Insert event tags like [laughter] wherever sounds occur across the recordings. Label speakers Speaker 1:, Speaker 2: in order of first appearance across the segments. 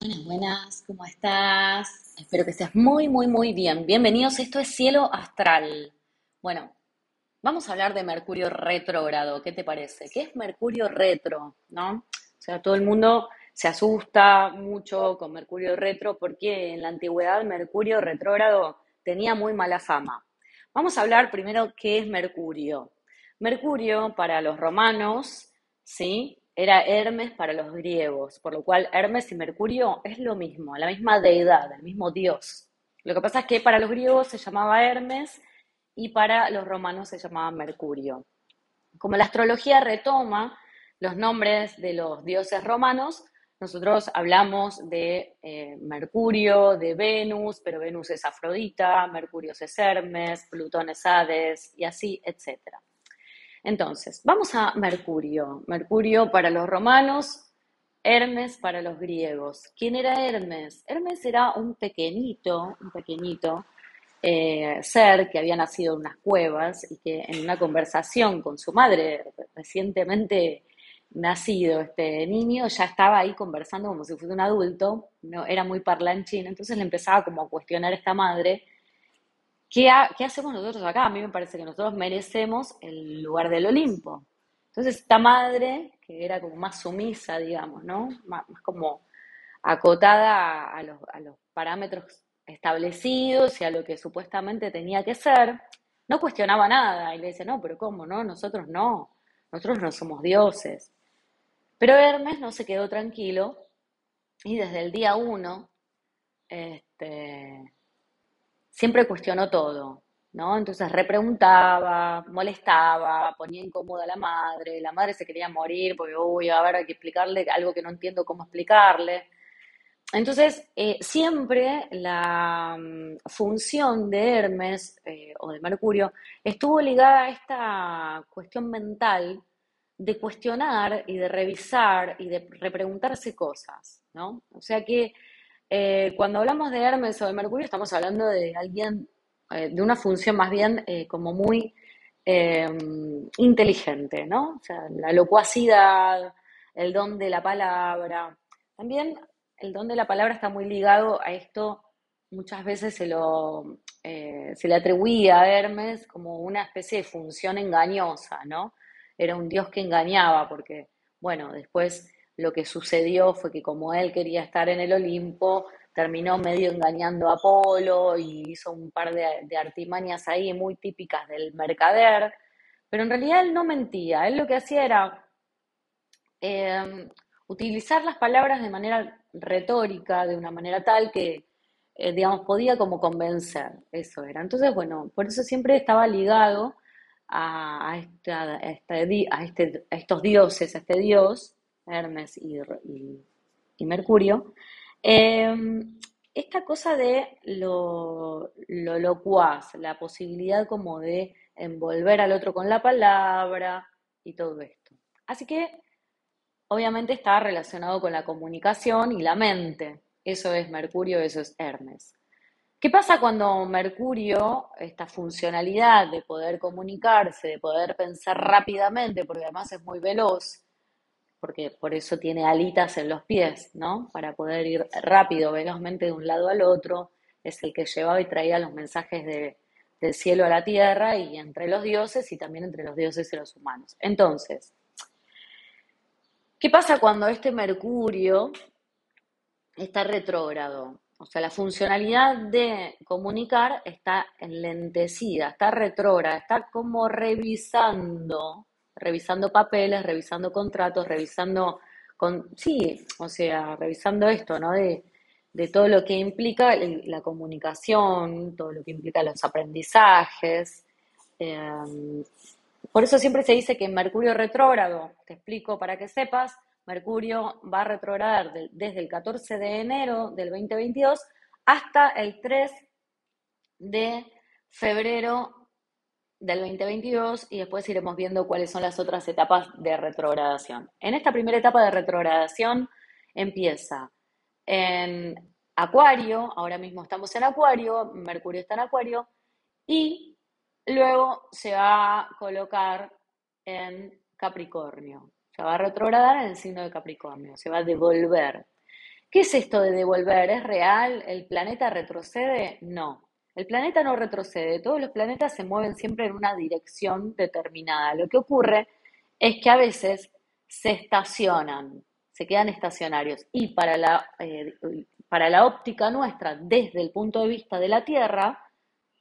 Speaker 1: Buenas, buenas, ¿cómo estás? Espero que estés muy, muy, muy bien. Bienvenidos, esto es Cielo Astral. Bueno, vamos a hablar de Mercurio retrógrado, ¿qué te parece? ¿Qué es Mercurio retro? ¿No? O sea, todo el mundo se asusta mucho con Mercurio retro porque en la antigüedad Mercurio retrógrado tenía muy mala fama. Vamos a hablar primero qué es Mercurio. Mercurio para los romanos, ¿sí? Era Hermes para los griegos, por lo cual Hermes y Mercurio es lo mismo, la misma deidad, el mismo dios. Lo que pasa es que para los griegos se llamaba Hermes y para los romanos se llamaba Mercurio. Como la astrología retoma los nombres de los dioses romanos, nosotros hablamos de eh, Mercurio, de Venus, pero Venus es Afrodita, Mercurio es Hermes, Plutón es Hades y así, etcétera. Entonces, vamos a Mercurio. Mercurio para los romanos, Hermes para los griegos. ¿Quién era Hermes? Hermes era un pequeñito, un pequeñito eh, ser que había nacido en unas cuevas y que en una conversación con su madre, recientemente nacido este niño, ya estaba ahí conversando como si fuera un adulto, no, era muy parlanchín, entonces le empezaba como a cuestionar a esta madre ¿Qué, hacemos nosotros acá? A mí me parece que nosotros merecemos el lugar del Olimpo. Entonces, esta madre, que era como más sumisa, digamos, ¿no? Más, como acotada a los, a los parámetros establecidos y a lo que supuestamente tenía que ser, no cuestionaba nada y le dice, no, pero ¿cómo? No, nosotros no, nosotros no somos dioses. Pero Hermes no se quedó tranquilo y desde el día uno, este, siempre cuestionó todo, ¿no? Entonces repreguntaba, molestaba, ponía incómoda a la madre, la madre se quería morir porque, uy, a ver, hay que explicarle algo que no entiendo cómo explicarle. Entonces, eh, siempre la mm, función de Hermes eh, o de Mercurio estuvo ligada a esta cuestión mental de cuestionar y de revisar y de repreguntarse cosas, ¿no? O sea que eh, cuando hablamos de Hermes o de Mercurio, estamos hablando de alguien, eh, de una función más bien eh, como muy inteligente, ¿no? O sea, la locuacidad, el don de la palabra. También el don de la palabra está muy ligado a esto, muchas veces se, lo, se le atribuía a Hermes como una especie de función engañosa, ¿no? Era un dios que engañaba, porque, bueno, después lo que sucedió fue que como él quería estar en el Olimpo, terminó medio engañando a Apolo y hizo un par de, artimañas ahí muy típicas del mercader, pero en realidad él no mentía, él lo que hacía era em, utilizar las palabras de manera retórica, de una manera tal que, eh, digamos, podía como convencer, eso era. Entonces, bueno, por eso siempre estaba ligado a, a, este, a estos dioses, a este dios, Hermes y, Mercurio, em, esta cosa de lo, lo locuaz, la posibilidad como de envolver al otro con la palabra y todo esto. Así que obviamente está relacionado con la comunicación y la mente. Eso es Mercurio, eso es Hermes. ¿Qué pasa cuando Mercurio, esta funcionalidad de poder comunicarse, de poder pensar rápidamente, porque además es muy veloz, porque por eso tiene alitas en los pies, ¿no? Para poder ir rápido, velozmente de un lado al otro, es el que llevaba y traía los mensajes de, del cielo a la tierra y entre los dioses y también entre los dioses y los humanos. Entonces, ¿qué pasa cuando este Mercurio está retrógrado? O sea, la funcionalidad de comunicar está enlentecida, está retrógrada, está como revisando revisando papeles, revisando contratos, revisando, con, sí, o sea, revisando esto, ¿no? De, todo lo que implica la comunicación, todo lo que implica los aprendizajes. Em, por eso siempre se dice que Mercurio retrógrado, te explico para que sepas, Mercurio va a retrogradar desde el 14 de enero del 2022 hasta el 3 de febrero del 2022 y después iremos viendo cuáles son las otras etapas de retrogradación. En esta primera etapa de retrogradación empieza en Acuario, ahora mismo estamos en Acuario, Mercurio está en Acuario, y luego se va a colocar en Capricornio. Se va a retrogradar en el signo de Capricornio, se va a devolver. ¿Qué es esto de devolver? ¿Es real? ¿El planeta retrocede? No. El planeta no retrocede, todos los planetas se mueven siempre en una dirección determinada. Lo que ocurre es que a veces se estacionan, se quedan estacionarios. Y para la, eh, para la óptica nuestra, desde el punto de vista de la Tierra,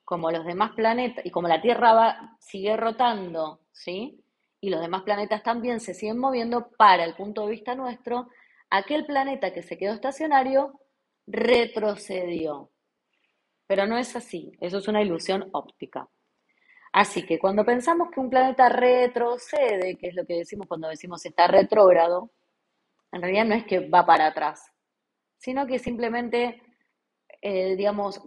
Speaker 1: como los demás planetas, y como la Tierra va, sigue rotando, ¿sí? Y los demás planetas también se siguen moviendo, para el punto de vista nuestro, aquel planeta que se quedó estacionario retrocedió. Pero no es así, eso es una ilusión óptica. Así que cuando pensamos que un planeta retrocede, que es lo que decimos cuando decimos está retrógrado, en realidad no es que va para atrás, sino que simplemente, eh, digamos,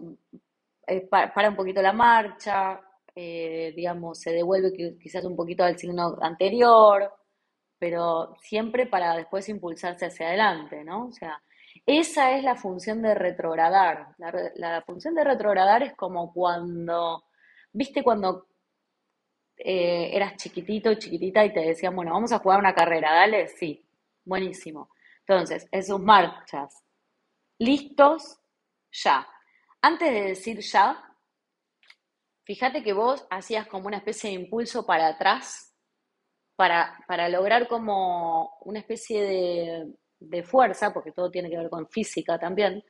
Speaker 1: eh, para un poquito la marcha, eh, digamos, se devuelve quizás un poquito al signo anterior, pero siempre para después impulsarse hacia adelante, ¿no? O sea, esa es la función de retrogradar. La, función de retrogradar es como cuando, viste, cuando eh, eras chiquitito, chiquitita y te decían, bueno, vamos a jugar una carrera, dale, sí, buenísimo. Entonces, en sus marchas, listos, ya. Antes de decir ya, fíjate que vos hacías como una especie de impulso para atrás para, para lograr como una especie de, de fuerza, porque todo tiene que ver con física también,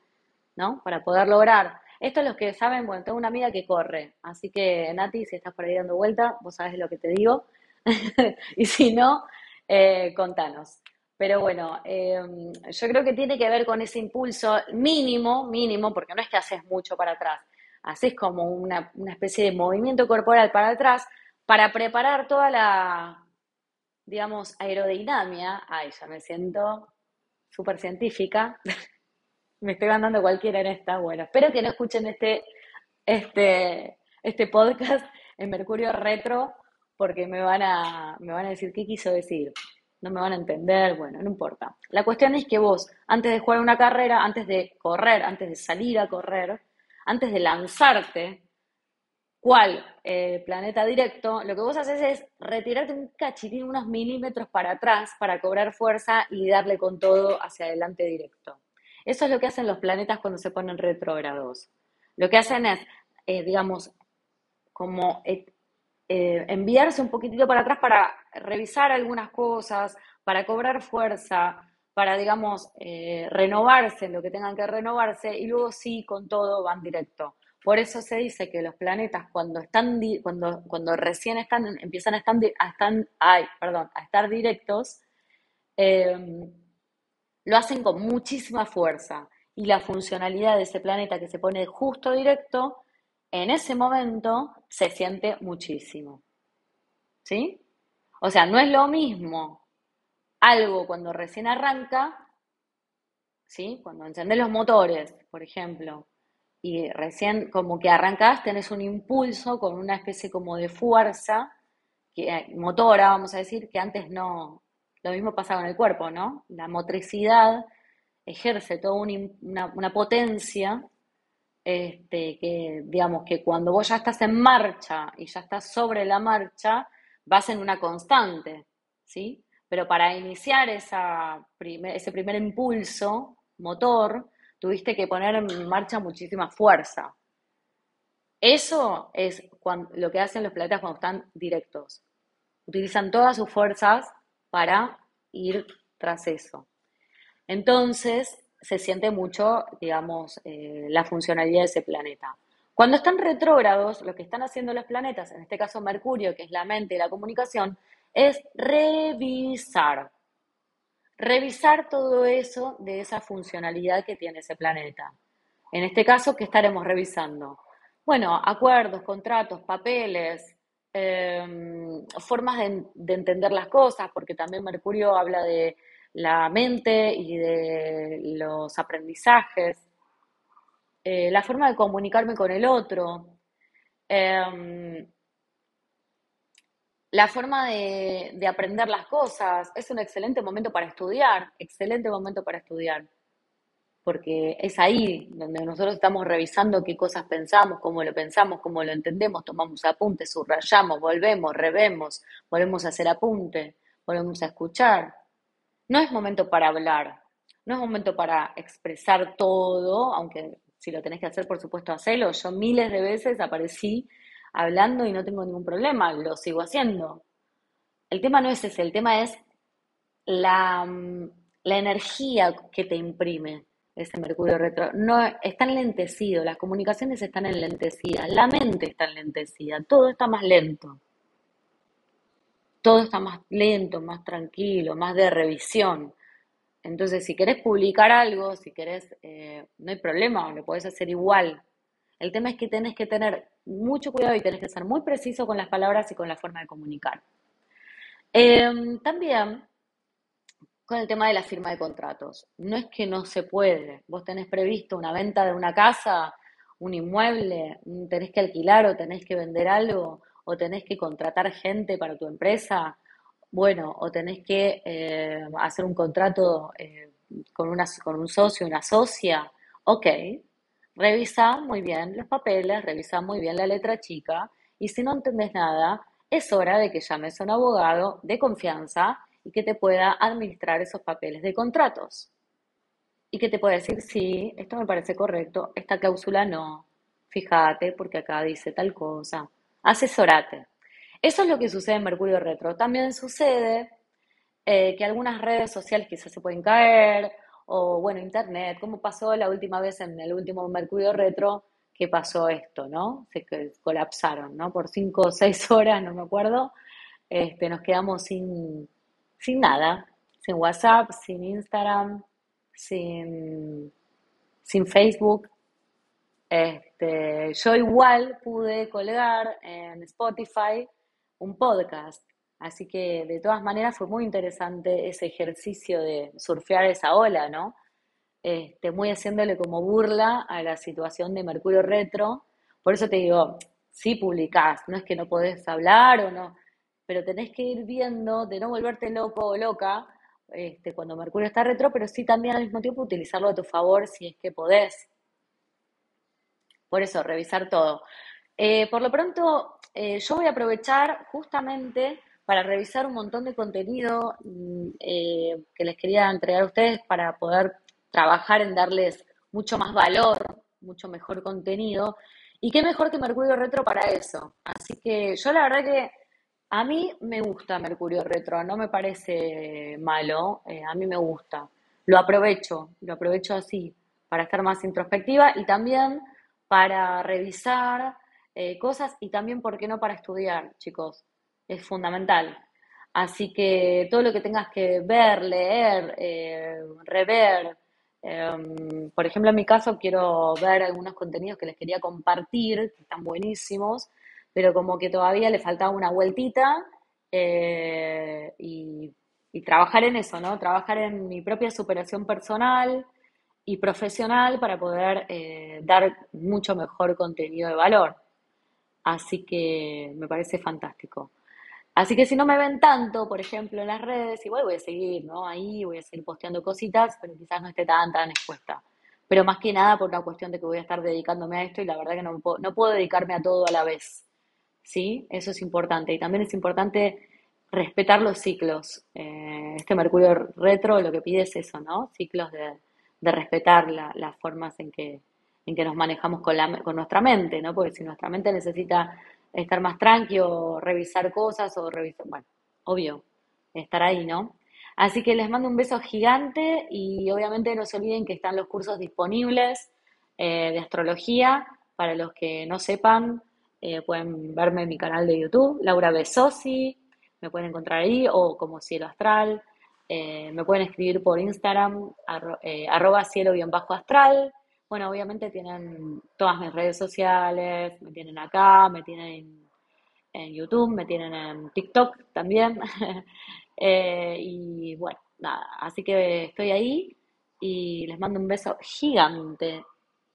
Speaker 1: ¿no? Para poder lograr. Esto es los que saben, bueno, tengo una amiga que corre, así que Nati, si estás por ahí dando vuelta, vos sabes lo que te digo, [laughs] y si no, eh, contanos. Pero bueno, em, yo creo que tiene que ver con ese impulso mínimo, mínimo, porque no es que haces mucho para atrás, haces como una, una especie de movimiento corporal para atrás para preparar toda la, digamos, aerodinámica. Ay, ya me siento súper científica. [laughs] Me estoy mandando cualquiera en esta. Bueno, espero que no escuchen este, este, este podcast en Mercurio Retro porque me van, a, me van a decir qué quiso decir. No me van a entender, bueno, no importa. La cuestión es que vos, antes de jugar una carrera, antes de correr, antes de salir a correr, antes de lanzarte, cual eh, planeta directo, lo que vos haces es retirarte un cachitín, unos milímetros para atrás para cobrar fuerza y darle con todo hacia adelante directo. Eso es lo que hacen los planetas cuando se ponen retrógrados. Lo que hacen es, eh, digamos, como eh, enviarse un poquitito para atrás para revisar algunas cosas, para cobrar fuerza, para, digamos, renovarse en lo que tengan que renovarse y luego sí, con todo, van directo. Por eso se dice que los planetas cuando están cuando, cuando recién están, empiezan a estar, directos, em, lo hacen con muchísima fuerza. Y la funcionalidad de ese planeta que se pone justo directo, en ese momento se siente muchísimo. ¿Sí? O sea, no es lo mismo algo cuando recién arranca, ¿sí? Cuando encendés los motores, por ejemplo, y recién como que arrancás, tenés un impulso con una especie como de fuerza que, eh, motora, vamos a decir, que antes no, lo mismo pasaba en el cuerpo, ¿no? La motricidad ejerce toda una, potencia este, que, digamos, que cuando vos ya estás en marcha y ya estás sobre la marcha, vas en una constante, ¿sí? Pero para iniciar esa ese primer impulso motor, tuviste que poner en marcha muchísima fuerza. Eso es lo que hacen los planetas cuando están directos. Utilizan todas sus fuerzas para ir tras eso. Entonces, se siente mucho, digamos, eh, la funcionalidad de ese planeta. Cuando están retrógrados, lo que están haciendo los planetas, en este caso Mercurio, que es la mente y la comunicación, es revisar revisar todo eso de esa funcionalidad que tiene ese planeta. En este caso, ¿qué estaremos revisando? Bueno, acuerdos, contratos, papeles, em, formas de, entender las cosas, porque también Mercurio habla de la mente y de los aprendizajes, eh, la forma de comunicarme con el otro. Em, la forma de, aprender las cosas. Es un excelente momento para estudiar, excelente momento para estudiar, porque es ahí donde nosotros estamos revisando qué cosas pensamos, cómo lo pensamos, cómo lo entendemos, tomamos apuntes, subrayamos, volvemos, revemos, volvemos a hacer apunte, volvemos a escuchar. No es momento para hablar. no es momento para expresar todo, aunque si lo tenés que hacer, por supuesto, hacelo. Yo miles de veces aparecí hablando y no tengo ningún problema, lo sigo haciendo. El tema no es ese, el tema es la, mm, la energía que te imprime ese Mercurio retro. No, está enlentecido, las comunicaciones están enlentecidas, la mente está enlentecida, todo está más lento. Todo está más lento, más tranquilo, más de revisión. Entonces, si querés publicar algo, si querés, eh, no hay problema, lo podés hacer igual. El tema es que tenés que tener mucho cuidado y tenés que ser muy preciso con las palabras y con la forma de comunicar. Em, también con el tema de la firma de contratos. No es que no se puede. Vos tenés previsto una venta de una casa, un inmueble, tenés que alquilar o tenés que vender algo, o tenés que contratar gente para tu empresa, bueno, o tenés que eh, hacer un contrato eh, con, una, con un socio, una socia, ok, revisa muy bien los papeles, revisa muy bien la letra chica, y si no entendés nada, es hora de que llames a un abogado de confianza y que te pueda administrar esos papeles de contratos. Y que te pueda decir, sí, esto me parece correcto, esta cláusula no, fíjate porque acá dice tal cosa, asesorate. Eso es lo que sucede en Mercurio Retro. También sucede eh, que algunas redes sociales quizás se pueden caer, o bueno, Internet, como pasó la última vez en el último Mercurio Retro, que pasó esto, ¿no? Se colapsaron, ¿no? Por cinco o seis [laughs] horas, no me acuerdo, este, nos quedamos sin, sin nada, sin WhatsApp, sin Instagram, sin, sin Facebook. Este, yo igual pude colgar en Spotify un podcast. Así que de todas maneras fue muy interesante ese ejercicio de surfear esa ola, ¿no? Este, muy haciéndole como burla a la situación de Mercurio Retro. Por eso te digo, sí publicás, no es que no podés hablar o no, pero tenés que ir viendo de no volverte loco o loca este, cuando Mercurio está retro, pero sí también al mismo tiempo utilizarlo a tu favor si es que podés. Por eso, revisar todo. Eh, por lo pronto, eh, yo voy a aprovechar justamente para revisar un montón de contenido mm, eh, que les quería entregar a ustedes para poder trabajar en darles mucho más valor, mucho mejor contenido. Y qué mejor que Mercurio Retro para eso. Así que yo la verdad que a mí me gusta Mercurio Retro, no me parece malo, a mí me gusta. Lo aprovecho, lo aprovecho así, para estar más introspectiva y también para revisar eh, cosas y también, ¿por qué no para estudiar, chicos? Es fundamental. Así que todo lo que tengas que ver, leer, eh, rever, em, por ejemplo, en mi caso quiero ver algunos contenidos que les quería compartir, que están buenísimos, pero como que todavía le faltaba una vueltita eh, y, y trabajar en eso, ¿no? Trabajar en mi propia superación personal y profesional para poder dar mucho mejor contenido de valor. Así que me parece fantástico. Así que si no me ven tanto, por ejemplo, en las redes, igual voy a seguir, ¿no? Ahí voy a seguir posteando cositas, pero quizás no esté tan, tan expuesta. Pero más que nada por una cuestión de que voy a estar dedicándome a esto y la verdad que no puedo, no puedo dedicarme a todo a la vez. ¿Sí? Eso es importante. Y también es importante respetar los ciclos. Eh, este Mercurio retro lo que pide es eso, ¿no? Ciclos de, respetar las formas en que, en que nos manejamos con, la, con nuestra mente, ¿no? Porque si nuestra mente necesita estar más tranqui o revisar cosas o revisar, bueno, obvio, estar ahí, ¿no? Así que les mando un beso gigante y obviamente no se olviden que están los cursos disponibles eh, de astrología. Para los que no sepan, eh, pueden verme en mi canal de YouTube, Laura Besosi, me pueden encontrar ahí o como Cielo Astral. Eh, me pueden escribir por Instagram, arroba cielo-astral. Bueno, obviamente tienen todas mis redes sociales, me tienen acá, me tienen en YouTube, me tienen en TikTok también. [laughs] Eh, y bueno, nada, así que estoy ahí y les mando un beso gigante